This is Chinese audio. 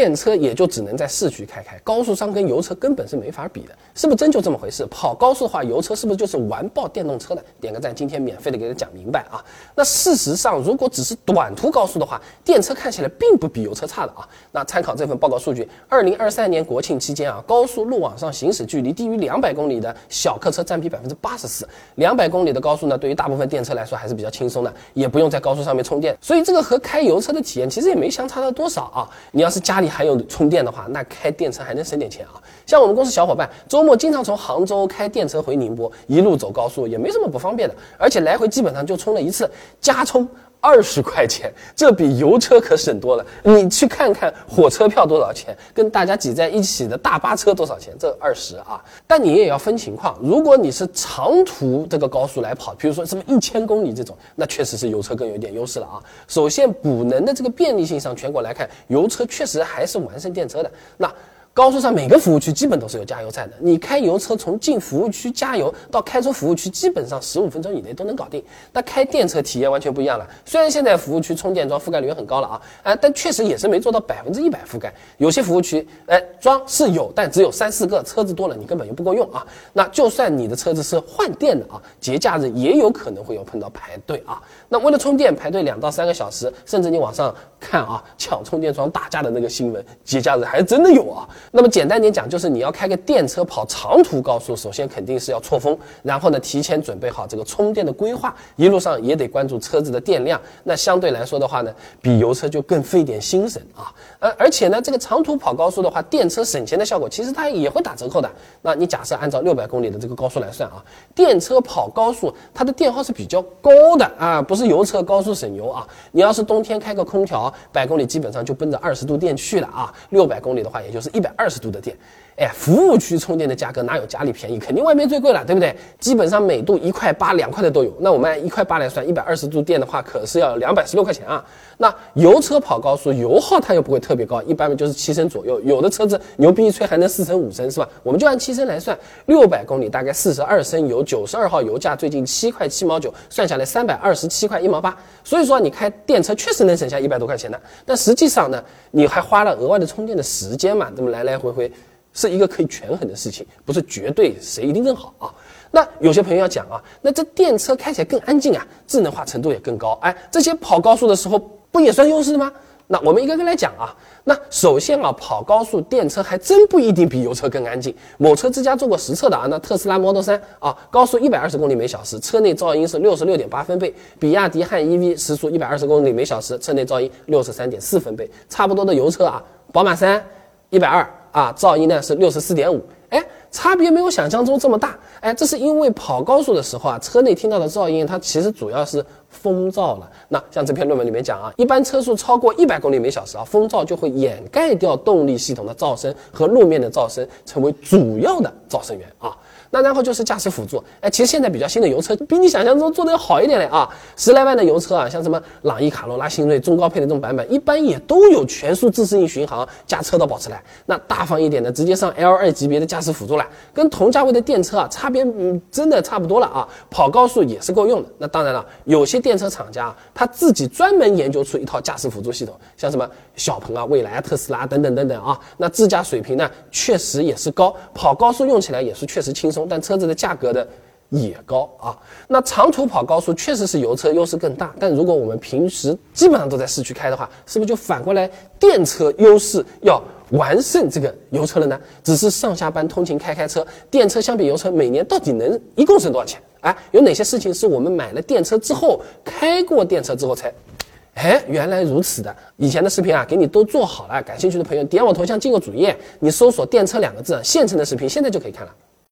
电车也就只能在市区开开，高速上跟油车根本是没法比的，是不是真就这么回事？跑高速的话，油车是不是就是完爆电动车的？点个赞，今天免费的给他讲明白啊！那事实上，如果只是短途高速的话，电车看起来并不比油车差的啊。那参考这份报告数据，二零二三年国庆期间啊，高速路网上行驶距离低于两百公里的小客车占比百分之八十四，两百公里的高速呢，对于大部分电车来说还是比较轻松的，也不用在高速上面充电，所以这个和开油车的体验其实也没相差到多少啊。你要是家里还有充电的话，那开电车还能省点钱啊！像我们公司小伙伴，周末经常从杭州开电车回宁波，一路走高速，也没什么不方便的。而且来回基本上就充了一次，加充二十块钱，这比油车可省多了。你去看看火车票多少钱，跟大家挤在一起的大巴车多少钱？这二十啊！但你也要分情况，如果你是长途这个高速来跑，比如说什么一千公里这种，那确实是油车更有点优势了啊。首先补能的这个便利性上，全国来看，油车确实还是完胜电车的。那高速上每个服务区基本都是有加油站的，你开油车从进服务区加油到开出服务区，基本上十五分钟以内都能搞定。那开电车体验完全不一样了。虽然现在服务区充电桩覆盖率也很高了啊，啊，但确实也是没做到百分之一百覆盖。有些服务区，哎，装是有，但只有三四个，车子多了你根本就不够用啊。那就算你的车子是换电的啊，节假日也有可能会有碰到排队啊。那为了充电排队两到三个小时，甚至你网上看啊，抢充电桩打架的那个新闻，节假日还真的有啊。那么简单点讲，就是你要开个电车跑长途高速，首先肯定是要错峰，然后呢提前准备好这个充电的规划，一路上也得关注车子的电量。那相对来说的话呢，比油车就更费点心神啊。而而且呢，这个长途跑高速的话，电车省钱的效果其实它也会打折扣的。那你假设按照六百公里的这个高速来算啊，电车跑高速它的电耗是比较高的啊，不是油车高速省油啊。你要是冬天开个空调，百公里基本上就奔着二十度电去了啊。六百公里的话，也就是一百二十度的电。哎，服务区充电的价格哪有家里便宜？肯定外面最贵了，对不对？基本上每度一块八、两块的都有。那我们按一块八来算，一百二十度电的话，可是要两百十六块钱啊。那油车跑高速，油耗它又不会特别高，一般就是七升左右。有的车子牛逼一吹还能四升五升，是吧？我们就按七升来算，六百公里大概四十二升油，九十二号油价最近七块七毛九，算下来三百二十七块一毛八。所以说你开电车确实能省下一百多块钱的，但实际上呢，你还花了额外的充电的时间嘛？这么来来来回回。是一个可以权衡的事情，不是绝对谁一定更好啊。那有些朋友要讲啊，那这电车开起来更安静啊，智能化程度也更高。哎，这些跑高速的时候不也算优势吗？那我们一个个来讲啊。那首先啊，跑高速电车还真不一定比油车更安静。某车之家做过实测的啊，那特斯拉 Model 3啊，高速一百二十公里每小时，车内噪音是六十六点八分贝；比亚迪汉 EV 时速一百二十公里每小时，车内噪音六十三点四分贝。差不多的油车啊，宝马三一百二。啊，噪音呢是六十四点五，哎，差别没有想象中这么大，哎，这是因为跑高速的时候啊，车内听到的噪音，它其实主要是风噪了。那像这篇论文里面讲啊，一般车速超过一百公里每小时啊，风噪就会掩盖掉动力系统的噪声和路面的噪声，成为主要的噪声源啊。那然后就是驾驶辅助，哎，其实现在比较新的油车比你想象中做的要好一点嘞啊，十来万的油车啊，像什么朗逸、卡罗拉、新锐中高配的这种版本，一般也都有全速自适应巡航加车道保持来。那大方一点的，直接上 L 二级别的驾驶辅助了，跟同价位的电车啊，差别嗯真的差不多了啊，跑高速也是够用的。那当然了，有些电车厂家他自己专门研究出一套驾驶辅助系统，像什么小鹏啊、蔚来、特斯拉等等等等啊，那自驾水平呢确实也是高，跑高速用起来也是确实轻松但车子的价格的也高啊，那长途跑高速确实是油车优势更大，但如果我们平时基本上都在市区开的话，是不是就反过来电车优势要完胜这个油车了呢？只是上下班通勤开开车，电车相比油车每年到底能一共省多少钱？哎，有哪些事情是我们买了电车之后开过电车之后才？哎，原来如此的，以前的视频啊，给你都做好了，感兴趣的朋友点我头像进个主页，你搜索“电车”两个字，现成的视频现在就可以看了。